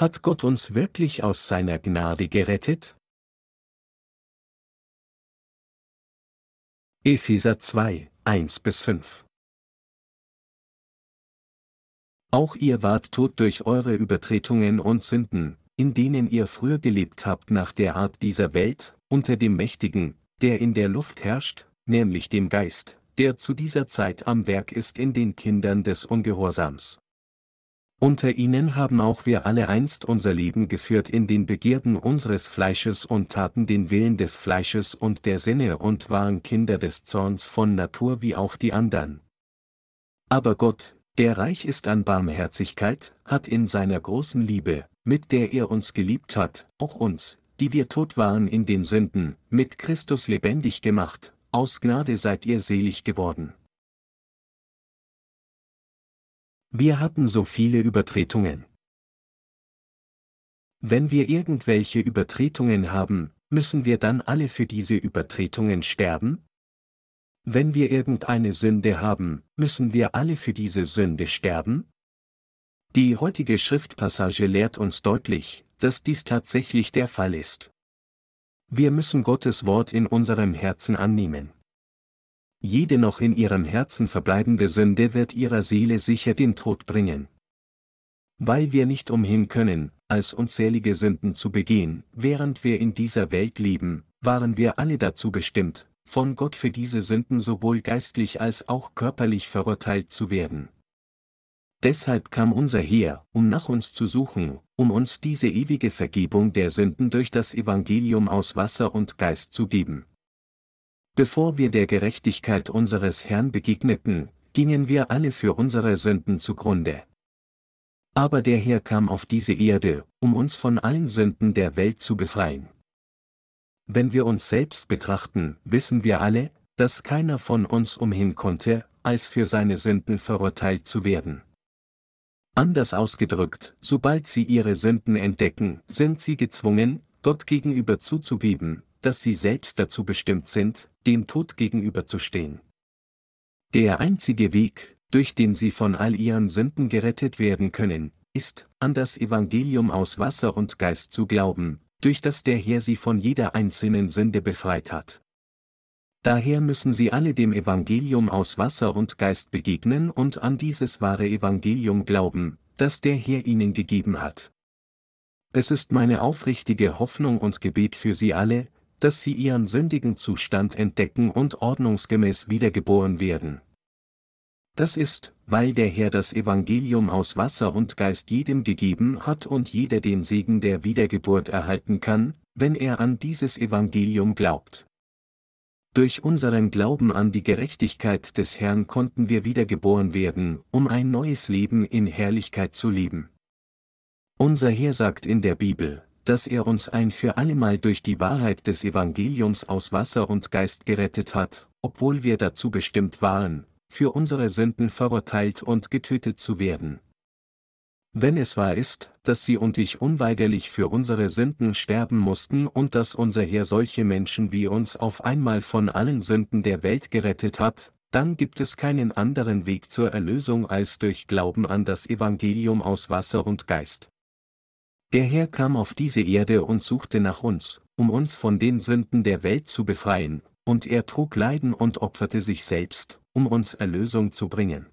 Hat Gott uns wirklich aus seiner Gnade gerettet? Epheser 2, 1 bis 5 Auch ihr wart tot durch eure Übertretungen und Sünden, in denen ihr früher gelebt habt nach der Art dieser Welt, unter dem Mächtigen, der in der Luft herrscht, nämlich dem Geist, der zu dieser Zeit am Werk ist in den Kindern des Ungehorsams. Unter ihnen haben auch wir alle einst unser Leben geführt in den Begierden unseres Fleisches und taten den Willen des Fleisches und der Sinne und waren Kinder des Zorns von Natur wie auch die andern. Aber Gott, der reich ist an Barmherzigkeit, hat in seiner großen Liebe, mit der er uns geliebt hat, auch uns, die wir tot waren in den Sünden, mit Christus lebendig gemacht, aus Gnade seid ihr selig geworden. Wir hatten so viele Übertretungen. Wenn wir irgendwelche Übertretungen haben, müssen wir dann alle für diese Übertretungen sterben? Wenn wir irgendeine Sünde haben, müssen wir alle für diese Sünde sterben? Die heutige Schriftpassage lehrt uns deutlich, dass dies tatsächlich der Fall ist. Wir müssen Gottes Wort in unserem Herzen annehmen. Jede noch in ihrem Herzen verbleibende Sünde wird ihrer Seele sicher den Tod bringen. Weil wir nicht umhin können, als unzählige Sünden zu begehen, während wir in dieser Welt leben, waren wir alle dazu bestimmt, von Gott für diese Sünden sowohl geistlich als auch körperlich verurteilt zu werden. Deshalb kam unser Heer, um nach uns zu suchen, um uns diese ewige Vergebung der Sünden durch das Evangelium aus Wasser und Geist zu geben. Bevor wir der Gerechtigkeit unseres Herrn begegneten, gingen wir alle für unsere Sünden zugrunde. Aber der Herr kam auf diese Erde, um uns von allen Sünden der Welt zu befreien. Wenn wir uns selbst betrachten, wissen wir alle, dass keiner von uns umhin konnte, als für seine Sünden verurteilt zu werden. Anders ausgedrückt, sobald sie ihre Sünden entdecken, sind sie gezwungen, Gott gegenüber zuzugeben, dass sie selbst dazu bestimmt sind, dem Tod gegenüberzustehen. Der einzige Weg, durch den sie von all ihren Sünden gerettet werden können, ist, an das Evangelium aus Wasser und Geist zu glauben, durch das der Herr sie von jeder einzelnen Sünde befreit hat. Daher müssen sie alle dem Evangelium aus Wasser und Geist begegnen und an dieses wahre Evangelium glauben, das der Herr ihnen gegeben hat. Es ist meine aufrichtige Hoffnung und Gebet für sie alle, dass sie ihren sündigen Zustand entdecken und ordnungsgemäß wiedergeboren werden. Das ist, weil der Herr das Evangelium aus Wasser und Geist jedem gegeben hat und jeder den Segen der Wiedergeburt erhalten kann, wenn er an dieses Evangelium glaubt. Durch unseren Glauben an die Gerechtigkeit des Herrn konnten wir wiedergeboren werden, um ein neues Leben in Herrlichkeit zu leben. Unser Herr sagt in der Bibel, dass er uns ein für allemal durch die Wahrheit des Evangeliums aus Wasser und Geist gerettet hat, obwohl wir dazu bestimmt waren, für unsere Sünden verurteilt und getötet zu werden. Wenn es wahr ist, dass Sie und ich unweigerlich für unsere Sünden sterben mussten und dass unser Herr solche Menschen wie uns auf einmal von allen Sünden der Welt gerettet hat, dann gibt es keinen anderen Weg zur Erlösung als durch Glauben an das Evangelium aus Wasser und Geist. Der Herr kam auf diese Erde und suchte nach uns, um uns von den Sünden der Welt zu befreien, und er trug Leiden und opferte sich selbst, um uns Erlösung zu bringen.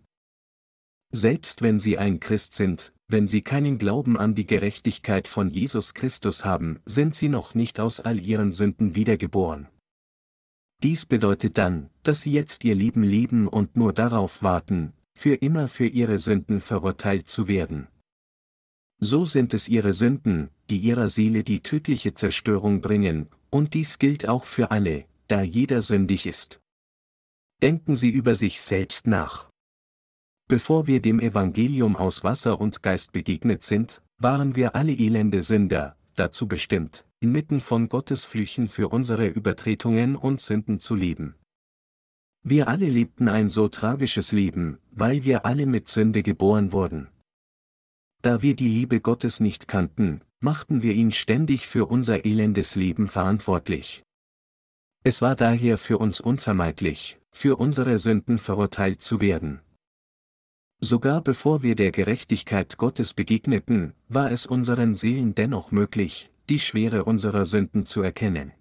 Selbst wenn Sie ein Christ sind, wenn Sie keinen Glauben an die Gerechtigkeit von Jesus Christus haben, sind Sie noch nicht aus all Ihren Sünden wiedergeboren. Dies bedeutet dann, dass Sie jetzt Ihr Leben leben und nur darauf warten, für immer für Ihre Sünden verurteilt zu werden. So sind es Ihre Sünden, die Ihrer Seele die tödliche Zerstörung bringen, und dies gilt auch für alle, da jeder sündig ist. Denken Sie über sich selbst nach. Bevor wir dem Evangelium aus Wasser und Geist begegnet sind, waren wir alle elende Sünder, dazu bestimmt, inmitten von Gottes Flüchen für unsere Übertretungen und Sünden zu leben. Wir alle lebten ein so tragisches Leben, weil wir alle mit Sünde geboren wurden. Da wir die Liebe Gottes nicht kannten, machten wir ihn ständig für unser elendes Leben verantwortlich. Es war daher für uns unvermeidlich, für unsere Sünden verurteilt zu werden. Sogar bevor wir der Gerechtigkeit Gottes begegneten, war es unseren Seelen dennoch möglich, die Schwere unserer Sünden zu erkennen.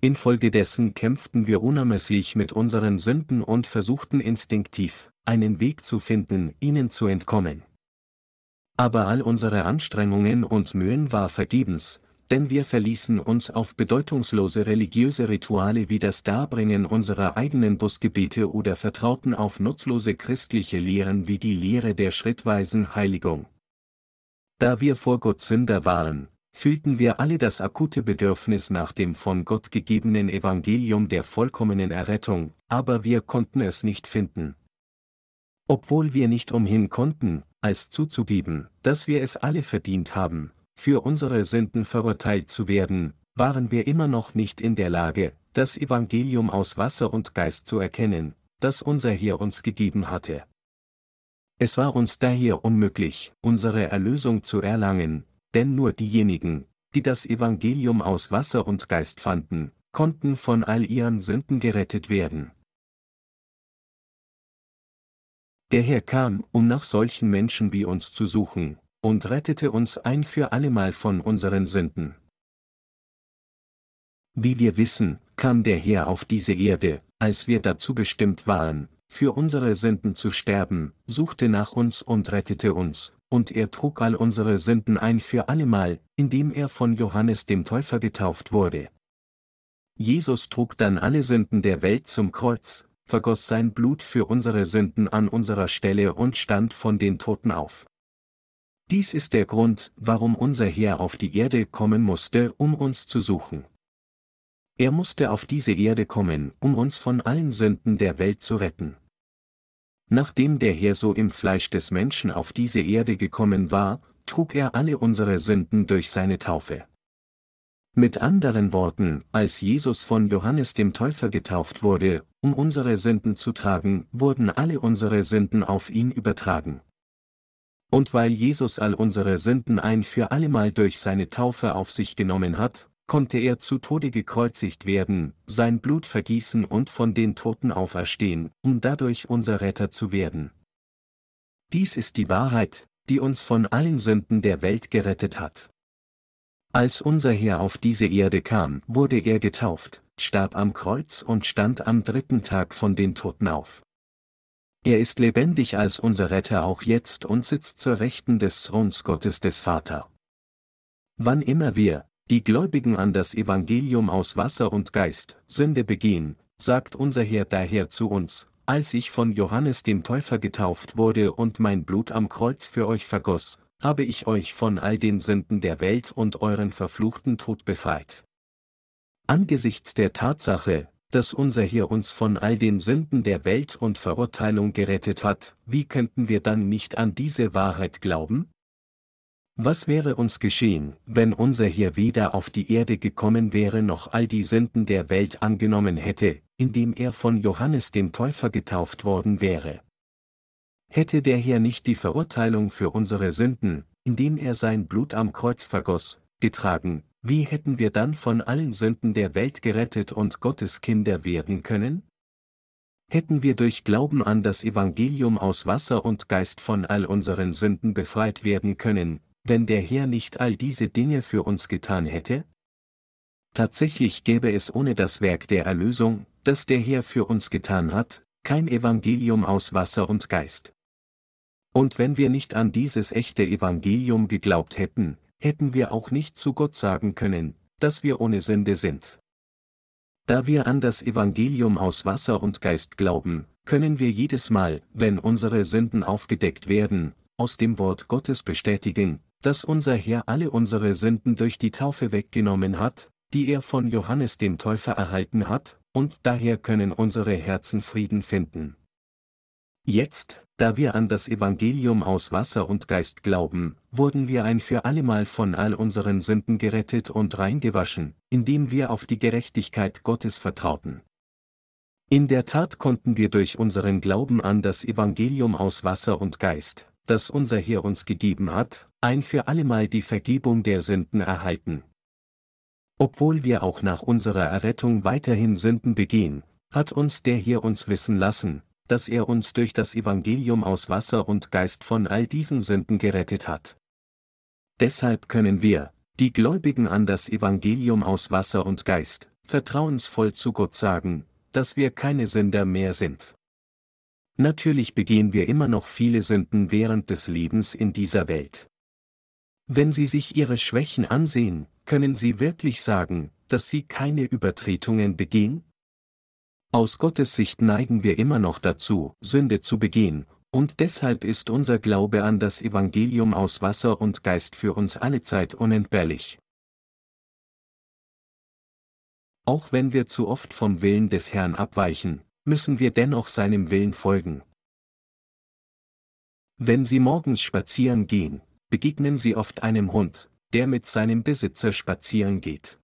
Infolgedessen kämpften wir unermesslich mit unseren Sünden und versuchten instinktiv, einen Weg zu finden, ihnen zu entkommen. Aber all unsere Anstrengungen und Mühen war vergebens, denn wir verließen uns auf bedeutungslose religiöse Rituale wie das Darbringen unserer eigenen Busgebete oder vertrauten auf nutzlose christliche Lehren wie die Lehre der schrittweisen Heiligung. Da wir vor Gott Sünder waren, fühlten wir alle das akute Bedürfnis nach dem von Gott gegebenen Evangelium der vollkommenen Errettung, aber wir konnten es nicht finden. Obwohl wir nicht umhin konnten, als zuzugeben, dass wir es alle verdient haben, für unsere Sünden verurteilt zu werden, waren wir immer noch nicht in der Lage, das Evangelium aus Wasser und Geist zu erkennen, das unser Herr uns gegeben hatte. Es war uns daher unmöglich, unsere Erlösung zu erlangen, denn nur diejenigen, die das Evangelium aus Wasser und Geist fanden, konnten von all ihren Sünden gerettet werden. Der Herr kam, um nach solchen Menschen wie uns zu suchen, und rettete uns ein für allemal von unseren Sünden. Wie wir wissen, kam der Herr auf diese Erde, als wir dazu bestimmt waren, für unsere Sünden zu sterben, suchte nach uns und rettete uns, und er trug all unsere Sünden ein für allemal, indem er von Johannes dem Täufer getauft wurde. Jesus trug dann alle Sünden der Welt zum Kreuz, vergoss sein Blut für unsere Sünden an unserer Stelle und stand von den Toten auf. Dies ist der Grund, warum unser Herr auf die Erde kommen musste, um uns zu suchen. Er musste auf diese Erde kommen, um uns von allen Sünden der Welt zu retten. Nachdem der Herr so im Fleisch des Menschen auf diese Erde gekommen war, trug er alle unsere Sünden durch seine Taufe. Mit anderen Worten, als Jesus von Johannes dem Täufer getauft wurde, um unsere Sünden zu tragen, wurden alle unsere Sünden auf ihn übertragen. Und weil Jesus all unsere Sünden ein für allemal durch seine Taufe auf sich genommen hat, konnte er zu Tode gekreuzigt werden, sein Blut vergießen und von den Toten auferstehen, um dadurch unser Retter zu werden. Dies ist die Wahrheit, die uns von allen Sünden der Welt gerettet hat. Als unser Herr auf diese Erde kam, wurde er getauft, starb am Kreuz und stand am dritten Tag von den Toten auf. Er ist lebendig als unser Retter auch jetzt und sitzt zur Rechten des Throns Gottes des Vater. Wann immer wir, die Gläubigen an das Evangelium aus Wasser und Geist, Sünde begehen, sagt unser Herr daher zu uns, als ich von Johannes dem Täufer getauft wurde und mein Blut am Kreuz für euch vergoss, habe ich euch von all den Sünden der Welt und euren verfluchten Tod befreit. Angesichts der Tatsache, dass unser Herr uns von all den Sünden der Welt und Verurteilung gerettet hat, wie könnten wir dann nicht an diese Wahrheit glauben? Was wäre uns geschehen, wenn unser Herr weder auf die Erde gekommen wäre noch all die Sünden der Welt angenommen hätte, indem er von Johannes dem Täufer getauft worden wäre? Hätte der Herr nicht die Verurteilung für unsere Sünden, indem er sein Blut am Kreuz vergoss, getragen, wie hätten wir dann von allen Sünden der Welt gerettet und Gottes Kinder werden können? Hätten wir durch Glauben an das Evangelium aus Wasser und Geist von all unseren Sünden befreit werden können, wenn der Herr nicht all diese Dinge für uns getan hätte? Tatsächlich gäbe es ohne das Werk der Erlösung, das der Herr für uns getan hat, kein Evangelium aus Wasser und Geist. Und wenn wir nicht an dieses echte Evangelium geglaubt hätten, hätten wir auch nicht zu Gott sagen können, dass wir ohne Sünde sind. Da wir an das Evangelium aus Wasser und Geist glauben, können wir jedes Mal, wenn unsere Sünden aufgedeckt werden, aus dem Wort Gottes bestätigen, dass unser Herr alle unsere Sünden durch die Taufe weggenommen hat, die er von Johannes dem Täufer erhalten hat, und daher können unsere Herzen Frieden finden. Jetzt, da wir an das Evangelium aus Wasser und Geist glauben, wurden wir ein für allemal von all unseren Sünden gerettet und reingewaschen, indem wir auf die Gerechtigkeit Gottes vertrauten. In der Tat konnten wir durch unseren Glauben an das Evangelium aus Wasser und Geist, das unser Herr uns gegeben hat, ein für allemal die Vergebung der Sünden erhalten. Obwohl wir auch nach unserer Errettung weiterhin Sünden begehen, hat uns der Herr uns wissen lassen, dass er uns durch das Evangelium aus Wasser und Geist von all diesen Sünden gerettet hat. Deshalb können wir, die Gläubigen an das Evangelium aus Wasser und Geist, vertrauensvoll zu Gott sagen, dass wir keine Sünder mehr sind. Natürlich begehen wir immer noch viele Sünden während des Lebens in dieser Welt. Wenn Sie sich Ihre Schwächen ansehen, können Sie wirklich sagen, dass Sie keine Übertretungen begehen? Aus Gottes Sicht neigen wir immer noch dazu, Sünde zu begehen, und deshalb ist unser Glaube an das Evangelium aus Wasser und Geist für uns allezeit unentbehrlich. Auch wenn wir zu oft vom Willen des Herrn abweichen, müssen wir dennoch seinem Willen folgen. Wenn Sie morgens spazieren gehen, begegnen Sie oft einem Hund, der mit seinem Besitzer spazieren geht.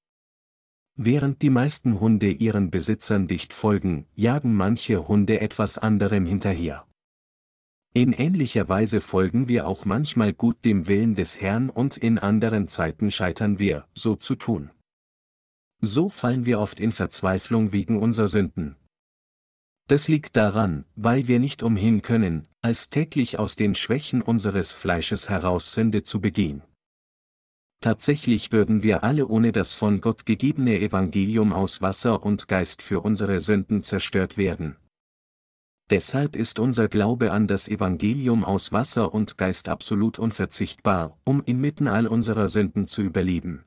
Während die meisten Hunde ihren Besitzern dicht folgen, jagen manche Hunde etwas anderem hinterher. In ähnlicher Weise folgen wir auch manchmal gut dem Willen des Herrn und in anderen Zeiten scheitern wir, so zu tun. So fallen wir oft in Verzweiflung wegen unserer Sünden, das liegt daran, weil wir nicht umhin können, als täglich aus den Schwächen unseres Fleisches heraus Sünde zu begehen. Tatsächlich würden wir alle ohne das von Gott gegebene Evangelium aus Wasser und Geist für unsere Sünden zerstört werden. Deshalb ist unser Glaube an das Evangelium aus Wasser und Geist absolut unverzichtbar, um inmitten all unserer Sünden zu überleben.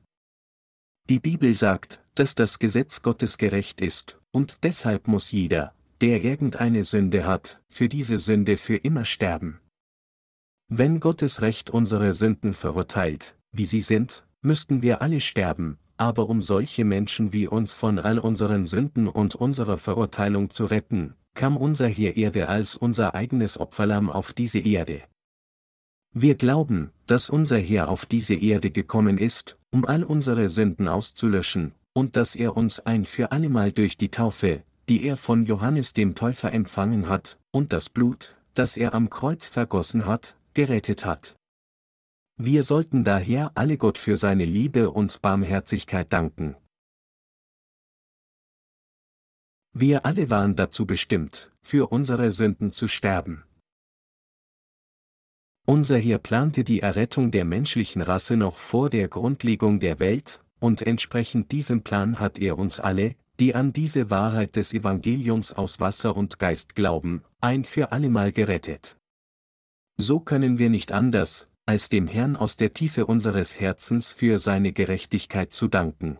Die Bibel sagt, dass das Gesetz Gottes gerecht ist, und deshalb muss jeder, der irgendeine Sünde hat, für diese Sünde für immer sterben. Wenn Gottes Recht unsere Sünden verurteilt, wie sie sind, müssten wir alle sterben, aber um solche Menschen wie uns von all unseren Sünden und unserer Verurteilung zu retten, kam unser Herr Erde als unser eigenes Opferlamm auf diese Erde. Wir glauben, dass unser Herr auf diese Erde gekommen ist, um all unsere Sünden auszulöschen, und dass er uns ein für allemal durch die Taufe, die er von Johannes dem Täufer empfangen hat, und das Blut, das er am Kreuz vergossen hat, gerettet hat. Wir sollten daher alle Gott für seine Liebe und Barmherzigkeit danken. Wir alle waren dazu bestimmt, für unsere Sünden zu sterben. Unser Herr plante die Errettung der menschlichen Rasse noch vor der Grundlegung der Welt, und entsprechend diesem Plan hat er uns alle, die an diese Wahrheit des Evangeliums aus Wasser und Geist glauben, ein für allemal gerettet. So können wir nicht anders, als dem Herrn aus der Tiefe unseres Herzens für seine Gerechtigkeit zu danken.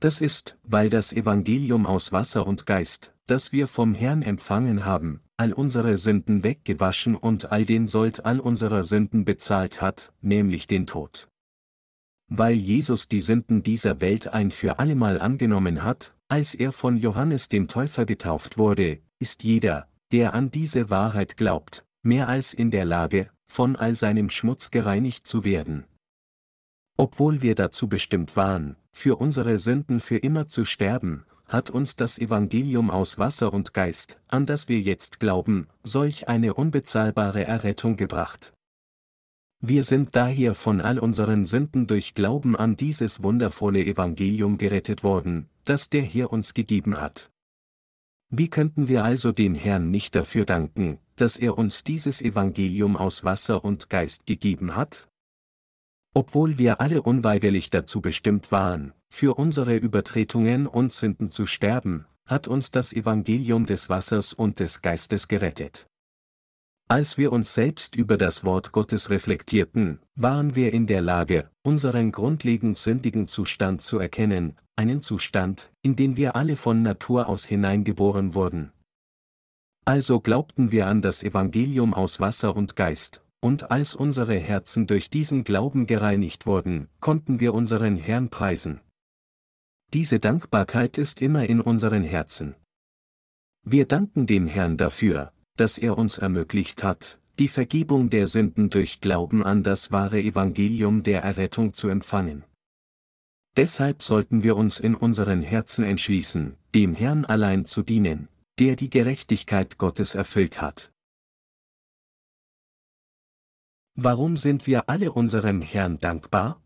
Das ist, weil das Evangelium aus Wasser und Geist, das wir vom Herrn empfangen haben, all unsere Sünden weggewaschen und all den Sold all unserer Sünden bezahlt hat, nämlich den Tod. Weil Jesus die Sünden dieser Welt ein für allemal angenommen hat, als er von Johannes dem Täufer getauft wurde, ist jeder, der an diese Wahrheit glaubt, mehr als in der Lage, von all seinem Schmutz gereinigt zu werden. Obwohl wir dazu bestimmt waren, für unsere Sünden für immer zu sterben, hat uns das Evangelium aus Wasser und Geist, an das wir jetzt glauben, solch eine unbezahlbare Errettung gebracht. Wir sind daher von all unseren Sünden durch Glauben an dieses wundervolle Evangelium gerettet worden, das der Herr uns gegeben hat. Wie könnten wir also dem Herrn nicht dafür danken, dass er uns dieses Evangelium aus Wasser und Geist gegeben hat? Obwohl wir alle unweigerlich dazu bestimmt waren, für unsere Übertretungen und Sünden zu sterben, hat uns das Evangelium des Wassers und des Geistes gerettet. Als wir uns selbst über das Wort Gottes reflektierten, waren wir in der Lage, unseren grundlegend sündigen Zustand zu erkennen, einen Zustand, in den wir alle von Natur aus hineingeboren wurden. Also glaubten wir an das Evangelium aus Wasser und Geist, und als unsere Herzen durch diesen Glauben gereinigt wurden, konnten wir unseren Herrn preisen. Diese Dankbarkeit ist immer in unseren Herzen. Wir danken dem Herrn dafür, dass er uns ermöglicht hat, die Vergebung der Sünden durch Glauben an das wahre Evangelium der Errettung zu empfangen. Deshalb sollten wir uns in unseren Herzen entschließen, dem Herrn allein zu dienen, der die Gerechtigkeit Gottes erfüllt hat. Warum sind wir alle unserem Herrn dankbar?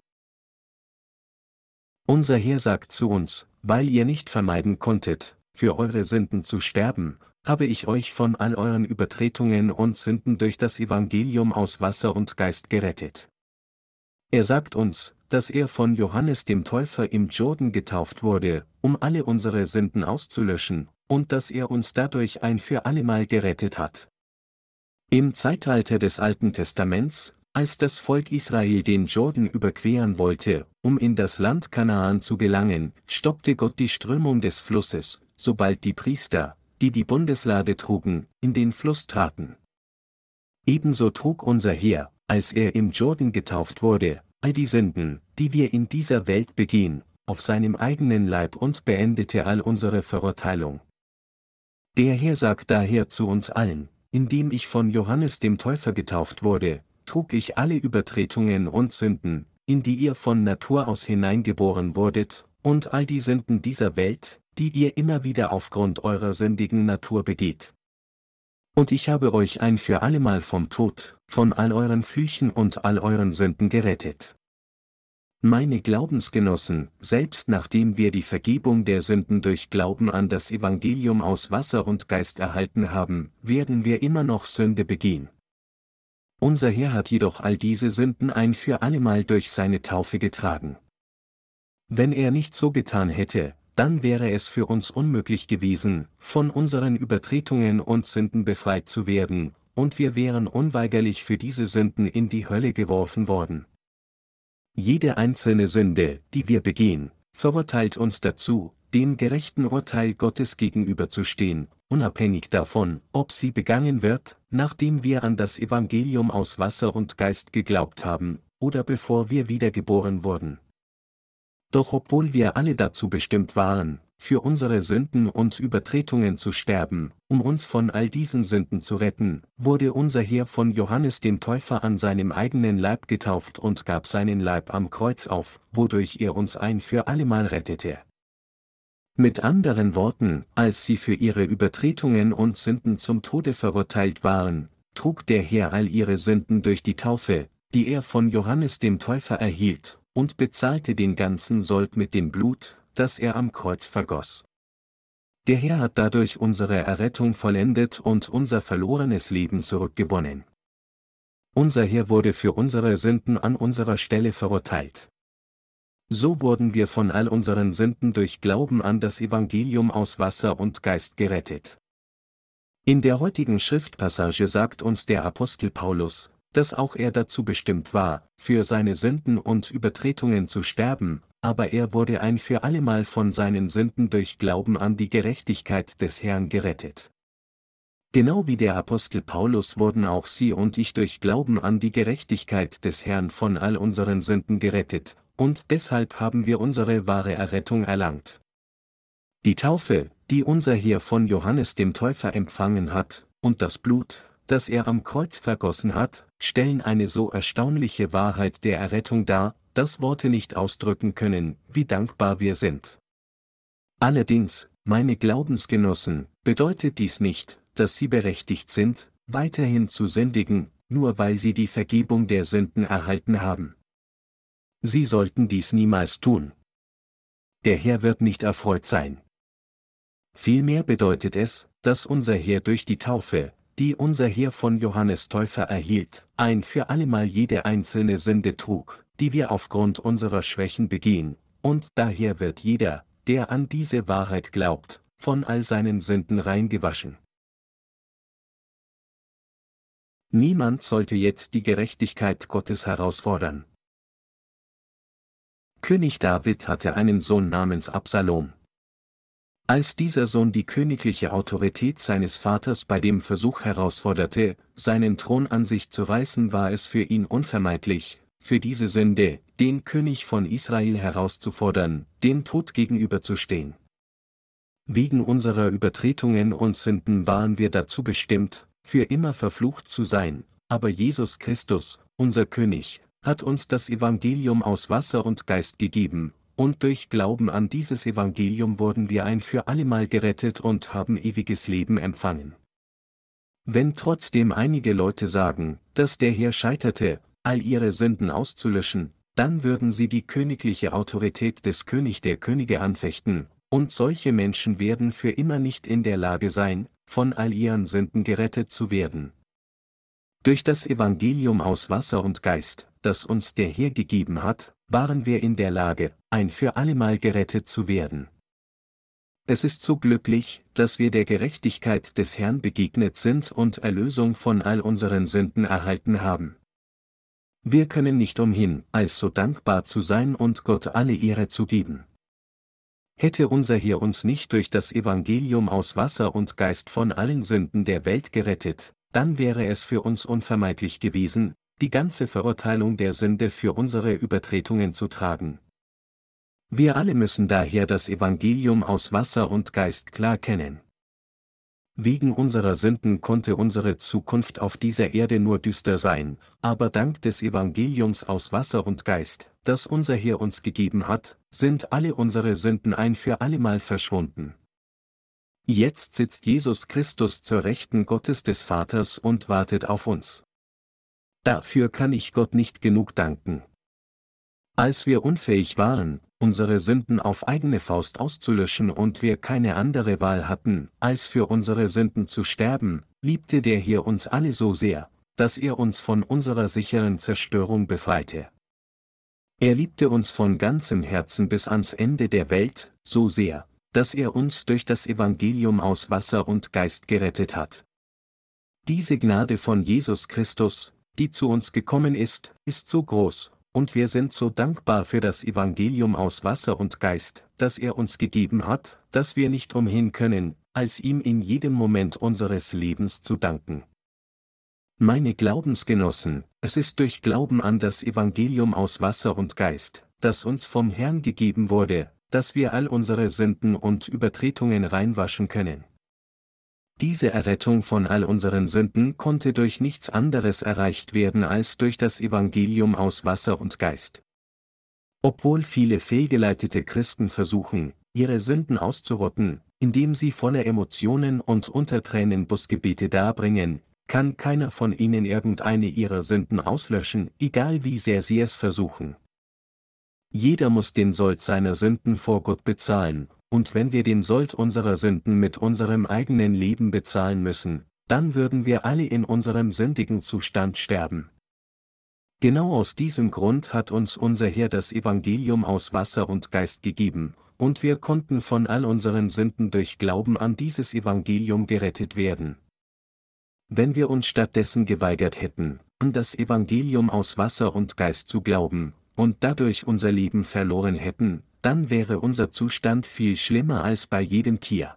Unser Herr sagt zu uns, weil ihr nicht vermeiden konntet, für eure Sünden zu sterben, habe ich euch von all euren Übertretungen und Sünden durch das Evangelium aus Wasser und Geist gerettet. Er sagt uns, dass er von Johannes dem Täufer im Jordan getauft wurde, um alle unsere Sünden auszulöschen, und dass er uns dadurch ein für allemal gerettet hat. Im Zeitalter des Alten Testaments, als das Volk Israel den Jordan überqueren wollte, um in das Land Kanaan zu gelangen, stoppte Gott die Strömung des Flusses, sobald die Priester, die die Bundeslade trugen, in den Fluss traten. Ebenso trug unser Heer, als er im Jordan getauft wurde, all die Sünden, die wir in dieser Welt begehen, auf seinem eigenen Leib und beendete all unsere Verurteilung. Der Herr sagt daher zu uns allen, indem ich von Johannes dem Täufer getauft wurde, trug ich alle Übertretungen und Sünden, in die ihr von Natur aus hineingeboren wurdet, und all die Sünden dieser Welt, die ihr immer wieder aufgrund eurer sündigen Natur begeht. Und ich habe euch ein für allemal vom Tod, von all euren Flüchen und all euren Sünden gerettet. Meine Glaubensgenossen, selbst nachdem wir die Vergebung der Sünden durch Glauben an das Evangelium aus Wasser und Geist erhalten haben, werden wir immer noch Sünde begehen. Unser Herr hat jedoch all diese Sünden ein für allemal durch seine Taufe getragen. Wenn er nicht so getan hätte, dann wäre es für uns unmöglich gewesen, von unseren Übertretungen und Sünden befreit zu werden, und wir wären unweigerlich für diese Sünden in die Hölle geworfen worden. Jede einzelne Sünde, die wir begehen, verurteilt uns dazu, dem gerechten Urteil Gottes gegenüberzustehen, unabhängig davon, ob sie begangen wird, nachdem wir an das Evangelium aus Wasser und Geist geglaubt haben, oder bevor wir wiedergeboren wurden. Doch obwohl wir alle dazu bestimmt waren, für unsere Sünden und Übertretungen zu sterben, um uns von all diesen Sünden zu retten, wurde unser Herr von Johannes dem Täufer an seinem eigenen Leib getauft und gab seinen Leib am Kreuz auf, wodurch er uns ein für allemal rettete. Mit anderen Worten, als sie für ihre Übertretungen und Sünden zum Tode verurteilt waren, trug der Herr all ihre Sünden durch die Taufe, die er von Johannes dem Täufer erhielt, und bezahlte den ganzen Sold mit dem Blut, das er am Kreuz vergoss. Der Herr hat dadurch unsere Errettung vollendet und unser verlorenes Leben zurückgewonnen. Unser Herr wurde für unsere Sünden an unserer Stelle verurteilt. So wurden wir von all unseren Sünden durch Glauben an das Evangelium aus Wasser und Geist gerettet. In der heutigen Schriftpassage sagt uns der Apostel Paulus, dass auch er dazu bestimmt war, für seine Sünden und Übertretungen zu sterben, aber er wurde ein für allemal von seinen Sünden durch Glauben an die Gerechtigkeit des Herrn gerettet. Genau wie der Apostel Paulus wurden auch Sie und ich durch Glauben an die Gerechtigkeit des Herrn von all unseren Sünden gerettet, und deshalb haben wir unsere wahre Errettung erlangt. Die Taufe, die unser Herr von Johannes dem Täufer empfangen hat, und das Blut, das er am Kreuz vergossen hat, stellen eine so erstaunliche Wahrheit der Errettung dar, dass Worte nicht ausdrücken können, wie dankbar wir sind. Allerdings, meine Glaubensgenossen, bedeutet dies nicht, dass sie berechtigt sind, weiterhin zu sündigen, nur weil sie die Vergebung der Sünden erhalten haben. Sie sollten dies niemals tun. Der Herr wird nicht erfreut sein. Vielmehr bedeutet es, dass unser Herr durch die Taufe, die unser Herr von Johannes Täufer erhielt, ein für allemal jede einzelne Sünde trug, die wir aufgrund unserer Schwächen begehen, und daher wird jeder, der an diese Wahrheit glaubt, von all seinen Sünden reingewaschen. Niemand sollte jetzt die Gerechtigkeit Gottes herausfordern. König David hatte einen Sohn namens Absalom. Als dieser Sohn die königliche Autorität seines Vaters bei dem Versuch herausforderte, seinen Thron an sich zu reißen, war es für ihn unvermeidlich, für diese Sünde, den König von Israel herauszufordern, dem Tod gegenüberzustehen. Wegen unserer Übertretungen und Sünden waren wir dazu bestimmt, für immer verflucht zu sein, aber Jesus Christus, unser König, hat uns das Evangelium aus Wasser und Geist gegeben, und durch Glauben an dieses Evangelium wurden wir ein für allemal gerettet und haben ewiges Leben empfangen. Wenn trotzdem einige Leute sagen, dass der Herr scheiterte, all ihre Sünden auszulöschen, dann würden sie die königliche Autorität des König der Könige anfechten, und solche Menschen werden für immer nicht in der Lage sein, von all ihren Sünden gerettet zu werden. Durch das Evangelium aus Wasser und Geist, das uns der Herr gegeben hat, waren wir in der Lage, ein für allemal gerettet zu werden. Es ist so glücklich, dass wir der Gerechtigkeit des Herrn begegnet sind und Erlösung von all unseren Sünden erhalten haben. Wir können nicht umhin, als so dankbar zu sein und Gott alle Ehre zu geben. Hätte unser Herr uns nicht durch das Evangelium aus Wasser und Geist von allen Sünden der Welt gerettet, dann wäre es für uns unvermeidlich gewesen, die ganze Verurteilung der Sünde für unsere Übertretungen zu tragen. Wir alle müssen daher das Evangelium aus Wasser und Geist klar kennen. Wegen unserer Sünden konnte unsere Zukunft auf dieser Erde nur düster sein, aber dank des Evangeliums aus Wasser und Geist, das unser Herr uns gegeben hat, sind alle unsere Sünden ein für allemal verschwunden. Jetzt sitzt Jesus Christus zur Rechten Gottes des Vaters und wartet auf uns. Dafür kann ich Gott nicht genug danken. Als wir unfähig waren, unsere Sünden auf eigene Faust auszulöschen und wir keine andere Wahl hatten, als für unsere Sünden zu sterben, liebte der hier uns alle so sehr, dass er uns von unserer sicheren Zerstörung befreite. Er liebte uns von ganzem Herzen bis ans Ende der Welt, so sehr, dass er uns durch das Evangelium aus Wasser und Geist gerettet hat. Diese Gnade von Jesus Christus, die zu uns gekommen ist, ist so groß, und wir sind so dankbar für das Evangelium aus Wasser und Geist, das er uns gegeben hat, dass wir nicht umhin können, als ihm in jedem Moment unseres Lebens zu danken. Meine Glaubensgenossen, es ist durch Glauben an das Evangelium aus Wasser und Geist, das uns vom Herrn gegeben wurde, dass wir all unsere Sünden und Übertretungen reinwaschen können. Diese Errettung von all unseren Sünden konnte durch nichts anderes erreicht werden als durch das Evangelium aus Wasser und Geist. Obwohl viele fehlgeleitete Christen versuchen, ihre Sünden auszurotten, indem sie voller Emotionen und unter Tränen Busgebete darbringen, kann keiner von ihnen irgendeine ihrer Sünden auslöschen, egal wie sehr sie es versuchen. Jeder muss den Sold seiner Sünden vor Gott bezahlen, und wenn wir den Sold unserer Sünden mit unserem eigenen Leben bezahlen müssen, dann würden wir alle in unserem sündigen Zustand sterben. Genau aus diesem Grund hat uns unser Herr das Evangelium aus Wasser und Geist gegeben, und wir konnten von all unseren Sünden durch Glauben an dieses Evangelium gerettet werden. Wenn wir uns stattdessen geweigert hätten, an das Evangelium aus Wasser und Geist zu glauben, und dadurch unser Leben verloren hätten, dann wäre unser Zustand viel schlimmer als bei jedem Tier.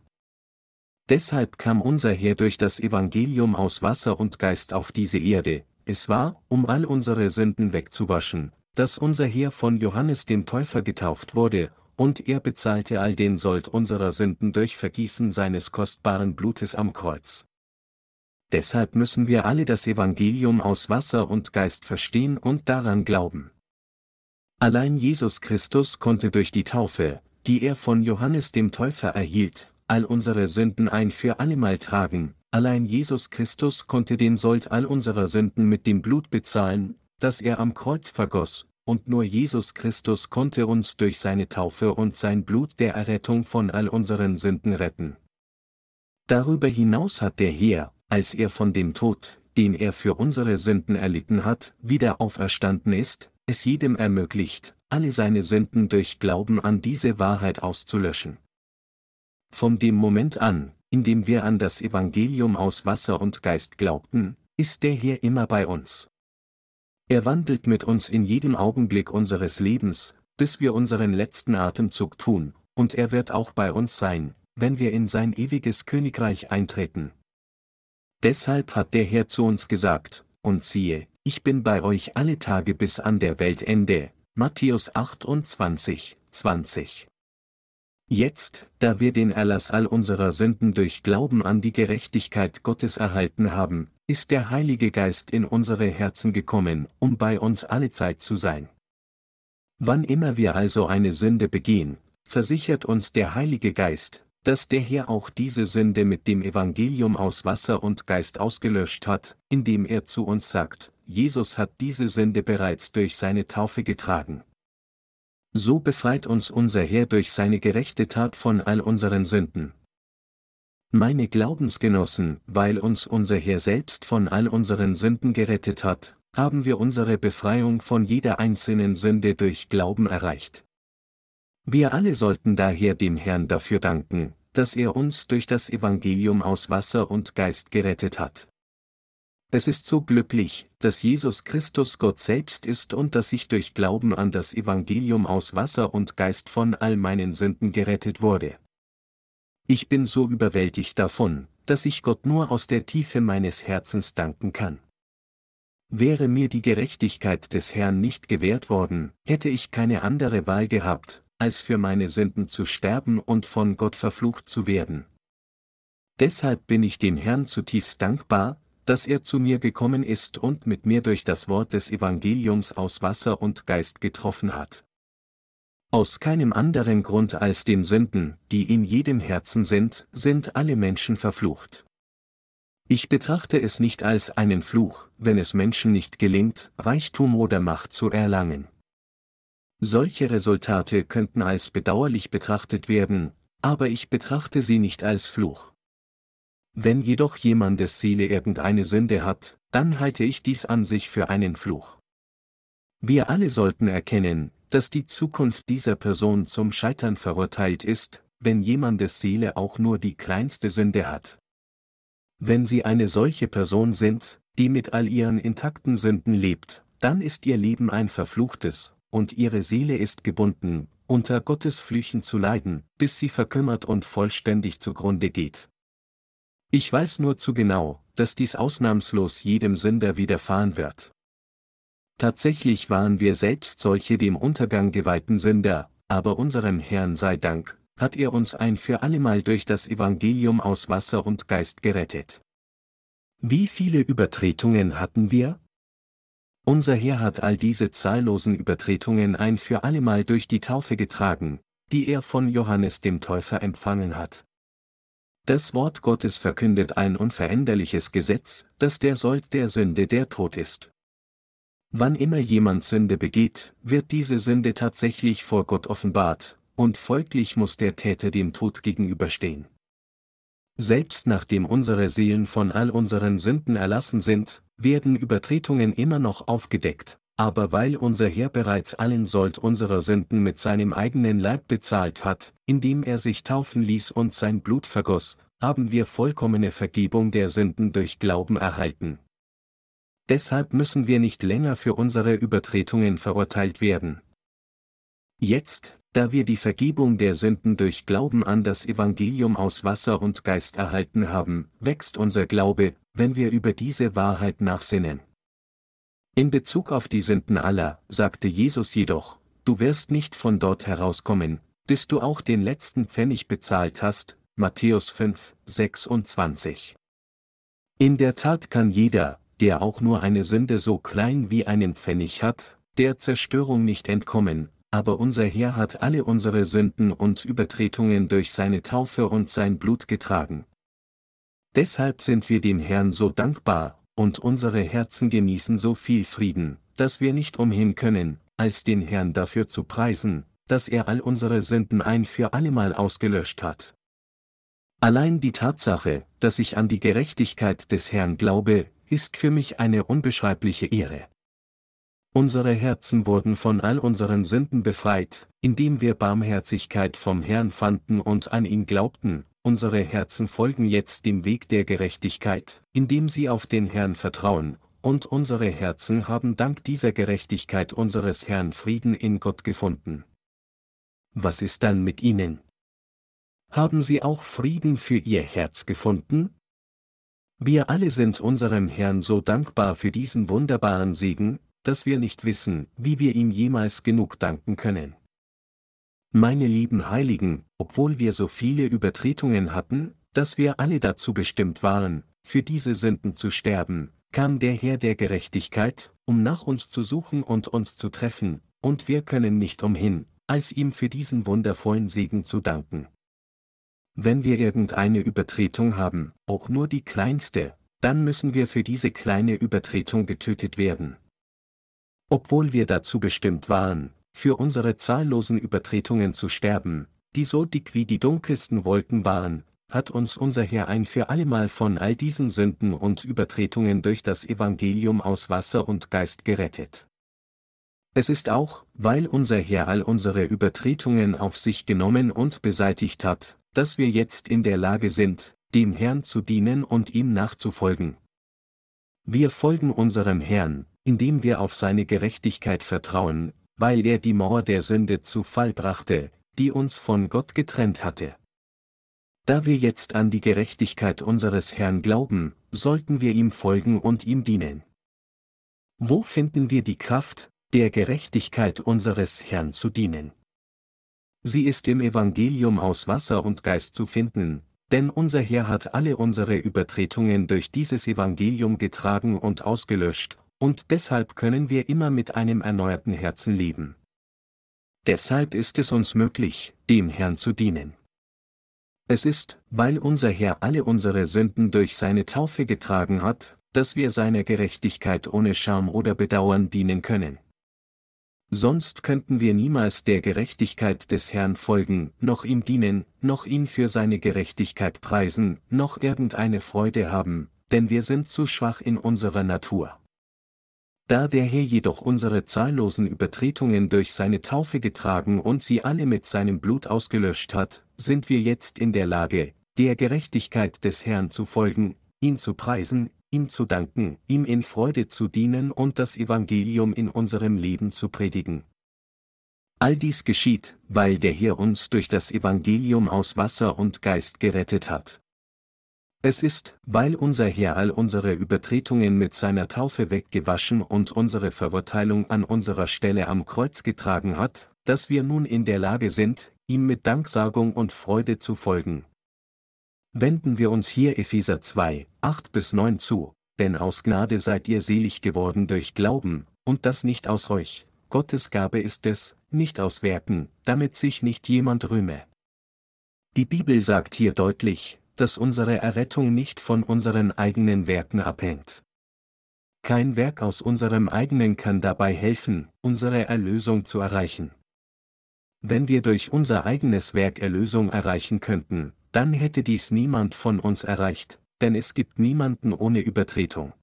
Deshalb kam unser Herr durch das Evangelium aus Wasser und Geist auf diese Erde, es war, um all unsere Sünden wegzuwaschen, dass unser Herr von Johannes dem Täufer getauft wurde, und er bezahlte all den Sold unserer Sünden durch Vergießen seines kostbaren Blutes am Kreuz. Deshalb müssen wir alle das Evangelium aus Wasser und Geist verstehen und daran glauben. Allein Jesus Christus konnte durch die Taufe, die er von Johannes dem Täufer erhielt, all unsere Sünden ein für allemal tragen, allein Jesus Christus konnte den Sold all unserer Sünden mit dem Blut bezahlen, das er am Kreuz vergoss, und nur Jesus Christus konnte uns durch seine Taufe und sein Blut der Errettung von all unseren Sünden retten. Darüber hinaus hat der Herr, als er von dem Tod, den er für unsere Sünden erlitten hat, wieder auferstanden ist, es jedem ermöglicht, alle seine Sünden durch Glauben an diese Wahrheit auszulöschen. Von dem Moment an, in dem wir an das Evangelium aus Wasser und Geist glaubten, ist der Herr immer bei uns. Er wandelt mit uns in jedem Augenblick unseres Lebens, bis wir unseren letzten Atemzug tun, und er wird auch bei uns sein, wenn wir in sein ewiges Königreich eintreten. Deshalb hat der Herr zu uns gesagt, und siehe, ich bin bei euch alle Tage bis an der Weltende. Matthäus 28, 20. Jetzt, da wir den Erlass all unserer Sünden durch Glauben an die Gerechtigkeit Gottes erhalten haben, ist der Heilige Geist in unsere Herzen gekommen, um bei uns alle Zeit zu sein. Wann immer wir also eine Sünde begehen, versichert uns der Heilige Geist, dass der Herr auch diese Sünde mit dem Evangelium aus Wasser und Geist ausgelöscht hat, indem er zu uns sagt, Jesus hat diese Sünde bereits durch seine Taufe getragen. So befreit uns unser Herr durch seine gerechte Tat von all unseren Sünden. Meine Glaubensgenossen, weil uns unser Herr selbst von all unseren Sünden gerettet hat, haben wir unsere Befreiung von jeder einzelnen Sünde durch Glauben erreicht. Wir alle sollten daher dem Herrn dafür danken, dass er uns durch das Evangelium aus Wasser und Geist gerettet hat. Es ist so glücklich, dass Jesus Christus Gott selbst ist und dass ich durch Glauben an das Evangelium aus Wasser und Geist von all meinen Sünden gerettet wurde. Ich bin so überwältigt davon, dass ich Gott nur aus der Tiefe meines Herzens danken kann. Wäre mir die Gerechtigkeit des Herrn nicht gewährt worden, hätte ich keine andere Wahl gehabt, als für meine Sünden zu sterben und von Gott verflucht zu werden. Deshalb bin ich dem Herrn zutiefst dankbar, dass er zu mir gekommen ist und mit mir durch das Wort des Evangeliums aus Wasser und Geist getroffen hat. Aus keinem anderen Grund als den Sünden, die in jedem Herzen sind, sind alle Menschen verflucht. Ich betrachte es nicht als einen Fluch, wenn es Menschen nicht gelingt, Reichtum oder Macht zu erlangen. Solche Resultate könnten als bedauerlich betrachtet werden, aber ich betrachte sie nicht als Fluch. Wenn jedoch jemandes Seele irgendeine Sünde hat, dann halte ich dies an sich für einen Fluch. Wir alle sollten erkennen, dass die Zukunft dieser Person zum Scheitern verurteilt ist, wenn jemandes Seele auch nur die kleinste Sünde hat. Wenn Sie eine solche Person sind, die mit all ihren intakten Sünden lebt, dann ist Ihr Leben ein verfluchtes, und Ihre Seele ist gebunden, unter Gottes Flüchen zu leiden, bis sie verkümmert und vollständig zugrunde geht. Ich weiß nur zu genau, dass dies ausnahmslos jedem Sünder widerfahren wird. Tatsächlich waren wir selbst solche dem Untergang geweihten Sünder, aber unserem Herrn sei Dank, hat er uns ein für allemal durch das Evangelium aus Wasser und Geist gerettet. Wie viele Übertretungen hatten wir? Unser Herr hat all diese zahllosen Übertretungen ein für allemal durch die Taufe getragen, die er von Johannes dem Täufer empfangen hat. Das Wort Gottes verkündet ein unveränderliches Gesetz, dass der Sold der Sünde der Tod ist. Wann immer jemand Sünde begeht, wird diese Sünde tatsächlich vor Gott offenbart, und folglich muss der Täter dem Tod gegenüberstehen. Selbst nachdem unsere Seelen von all unseren Sünden erlassen sind, werden Übertretungen immer noch aufgedeckt, aber weil unser Herr bereits allen Sold unserer Sünden mit seinem eigenen Leib bezahlt hat, indem er sich taufen ließ und sein Blut vergoss, haben wir vollkommene Vergebung der Sünden durch Glauben erhalten. Deshalb müssen wir nicht länger für unsere Übertretungen verurteilt werden. Jetzt, da wir die Vergebung der Sünden durch Glauben an das Evangelium aus Wasser und Geist erhalten haben, wächst unser Glaube, wenn wir über diese Wahrheit nachsinnen. In Bezug auf die Sünden aller, sagte Jesus jedoch, du wirst nicht von dort herauskommen, bis du auch den letzten Pfennig bezahlt hast, Matthäus 5, 26. In der Tat kann jeder, der auch nur eine Sünde so klein wie einen Pfennig hat, der Zerstörung nicht entkommen, aber unser Herr hat alle unsere Sünden und Übertretungen durch seine Taufe und sein Blut getragen. Deshalb sind wir dem Herrn so dankbar, und unsere Herzen genießen so viel Frieden, dass wir nicht umhin können, als den Herrn dafür zu preisen, dass er all unsere Sünden ein für allemal ausgelöscht hat. Allein die Tatsache, dass ich an die Gerechtigkeit des Herrn glaube, ist für mich eine unbeschreibliche Ehre. Unsere Herzen wurden von all unseren Sünden befreit, indem wir Barmherzigkeit vom Herrn fanden und an ihn glaubten, unsere Herzen folgen jetzt dem Weg der Gerechtigkeit, indem sie auf den Herrn vertrauen, und unsere Herzen haben dank dieser Gerechtigkeit unseres Herrn Frieden in Gott gefunden. Was ist dann mit ihnen? Haben sie auch Frieden für ihr Herz gefunden? Wir alle sind unserem Herrn so dankbar für diesen wunderbaren Segen, dass wir nicht wissen, wie wir ihm jemals genug danken können. Meine lieben Heiligen, obwohl wir so viele Übertretungen hatten, dass wir alle dazu bestimmt waren, für diese Sünden zu sterben, kam der Herr der Gerechtigkeit, um nach uns zu suchen und uns zu treffen, und wir können nicht umhin, als ihm für diesen wundervollen Segen zu danken. Wenn wir irgendeine Übertretung haben, auch nur die kleinste, dann müssen wir für diese kleine Übertretung getötet werden. Obwohl wir dazu bestimmt waren, für unsere zahllosen Übertretungen zu sterben, die so dick wie die dunkelsten Wolken waren, hat uns unser Herr ein für allemal von all diesen Sünden und Übertretungen durch das Evangelium aus Wasser und Geist gerettet. Es ist auch, weil unser Herr all unsere Übertretungen auf sich genommen und beseitigt hat, dass wir jetzt in der Lage sind, dem Herrn zu dienen und ihm nachzufolgen. Wir folgen unserem Herrn, indem wir auf seine Gerechtigkeit vertrauen, weil er die Mauer der Sünde zu Fall brachte, die uns von Gott getrennt hatte. Da wir jetzt an die Gerechtigkeit unseres Herrn glauben, sollten wir ihm folgen und ihm dienen. Wo finden wir die Kraft, der Gerechtigkeit unseres Herrn zu dienen? Sie ist im Evangelium aus Wasser und Geist zu finden, denn unser Herr hat alle unsere Übertretungen durch dieses Evangelium getragen und ausgelöscht, und deshalb können wir immer mit einem erneuerten Herzen leben. Deshalb ist es uns möglich, dem Herrn zu dienen. Es ist, weil unser Herr alle unsere Sünden durch seine Taufe getragen hat, dass wir seiner Gerechtigkeit ohne Scham oder Bedauern dienen können. Sonst könnten wir niemals der Gerechtigkeit des Herrn folgen, noch ihm dienen, noch ihn für seine Gerechtigkeit preisen, noch irgendeine Freude haben, denn wir sind zu schwach in unserer Natur. Da der Herr jedoch unsere zahllosen Übertretungen durch seine Taufe getragen und sie alle mit seinem Blut ausgelöscht hat, sind wir jetzt in der Lage, der Gerechtigkeit des Herrn zu folgen, ihn zu preisen, ihm zu danken, ihm in Freude zu dienen und das Evangelium in unserem Leben zu predigen. All dies geschieht, weil der Herr uns durch das Evangelium aus Wasser und Geist gerettet hat. Es ist, weil unser Herr all unsere Übertretungen mit seiner Taufe weggewaschen und unsere Verurteilung an unserer Stelle am Kreuz getragen hat, dass wir nun in der Lage sind, ihm mit Danksagung und Freude zu folgen. Wenden wir uns hier Epheser 2, 8 bis 9 zu, denn aus Gnade seid ihr selig geworden durch Glauben, und das nicht aus euch, Gottes Gabe ist es, nicht aus Werken, damit sich nicht jemand rühme. Die Bibel sagt hier deutlich, dass unsere Errettung nicht von unseren eigenen Werken abhängt. Kein Werk aus unserem eigenen kann dabei helfen, unsere Erlösung zu erreichen. Wenn wir durch unser eigenes Werk Erlösung erreichen könnten, dann hätte dies niemand von uns erreicht, denn es gibt niemanden ohne Übertretung.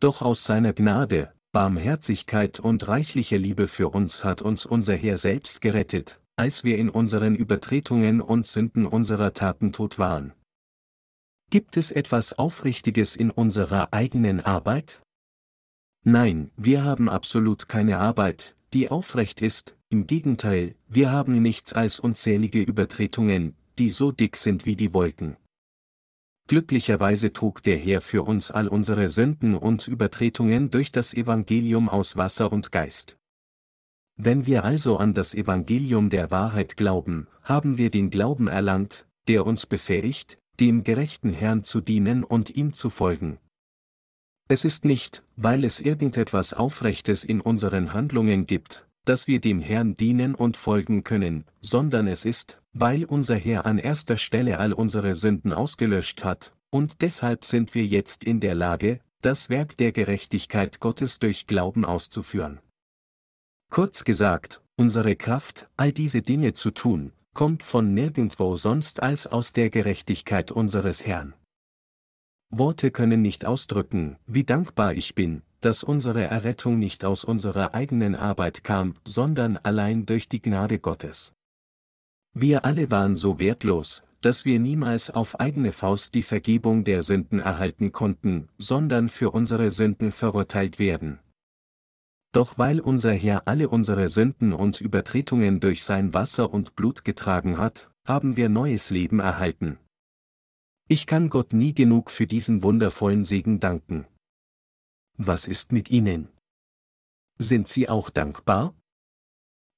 Doch aus seiner Gnade, Barmherzigkeit und reichliche Liebe für uns hat uns unser Herr selbst gerettet, als wir in unseren Übertretungen und Sünden unserer Taten tot waren. Gibt es etwas Aufrichtiges in unserer eigenen Arbeit? Nein, wir haben absolut keine Arbeit, die aufrecht ist, im Gegenteil, wir haben nichts als unzählige Übertretungen, die so dick sind wie die Wolken. Glücklicherweise trug der Herr für uns all unsere Sünden und Übertretungen durch das Evangelium aus Wasser und Geist. Wenn wir also an das Evangelium der Wahrheit glauben, haben wir den Glauben erlangt, der uns befähigt, dem gerechten Herrn zu dienen und ihm zu folgen. Es ist nicht, weil es irgendetwas Aufrechtes in unseren Handlungen gibt, dass wir dem Herrn dienen und folgen können, sondern es ist, weil unser Herr an erster Stelle all unsere Sünden ausgelöscht hat, und deshalb sind wir jetzt in der Lage, das Werk der Gerechtigkeit Gottes durch Glauben auszuführen. Kurz gesagt, unsere Kraft, all diese Dinge zu tun, kommt von nirgendwo sonst als aus der Gerechtigkeit unseres Herrn. Worte können nicht ausdrücken, wie dankbar ich bin, dass unsere Errettung nicht aus unserer eigenen Arbeit kam, sondern allein durch die Gnade Gottes. Wir alle waren so wertlos, dass wir niemals auf eigene Faust die Vergebung der Sünden erhalten konnten, sondern für unsere Sünden verurteilt werden. Doch weil unser Herr alle unsere Sünden und Übertretungen durch sein Wasser und Blut getragen hat, haben wir neues Leben erhalten. Ich kann Gott nie genug für diesen wundervollen Segen danken. Was ist mit Ihnen? Sind Sie auch dankbar?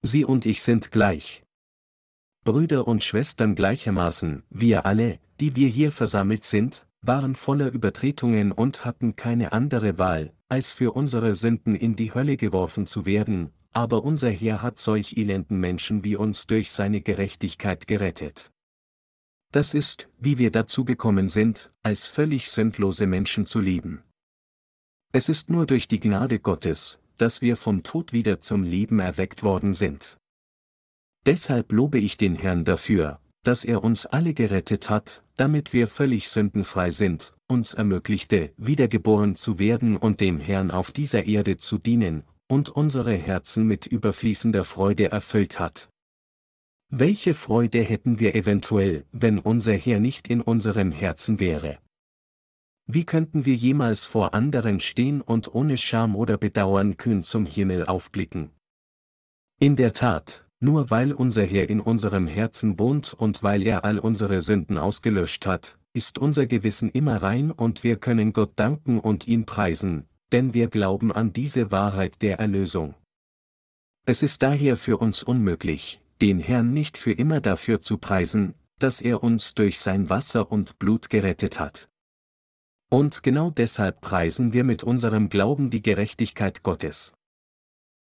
Sie und ich sind gleich. Brüder und Schwestern gleichermaßen, wir alle, die wir hier versammelt sind, waren voller Übertretungen und hatten keine andere Wahl, als für unsere Sünden in die Hölle geworfen zu werden, aber unser Herr hat solch elenden Menschen wie uns durch seine Gerechtigkeit gerettet. Das ist, wie wir dazu gekommen sind, als völlig sündlose Menschen zu leben. Es ist nur durch die Gnade Gottes, dass wir vom Tod wieder zum Leben erweckt worden sind. Deshalb lobe ich den Herrn dafür, dass er uns alle gerettet hat, damit wir völlig sündenfrei sind, uns ermöglichte, wiedergeboren zu werden und dem Herrn auf dieser Erde zu dienen, und unsere Herzen mit überfließender Freude erfüllt hat. Welche Freude hätten wir eventuell, wenn unser Herr nicht in unserem Herzen wäre? Wie könnten wir jemals vor anderen stehen und ohne Scham oder Bedauern kühn zum Himmel aufblicken? In der Tat, nur weil unser Herr in unserem Herzen wohnt und weil er all unsere Sünden ausgelöscht hat, ist unser Gewissen immer rein und wir können Gott danken und ihn preisen, denn wir glauben an diese Wahrheit der Erlösung. Es ist daher für uns unmöglich, den Herrn nicht für immer dafür zu preisen, dass er uns durch sein Wasser und Blut gerettet hat. Und genau deshalb preisen wir mit unserem Glauben die Gerechtigkeit Gottes.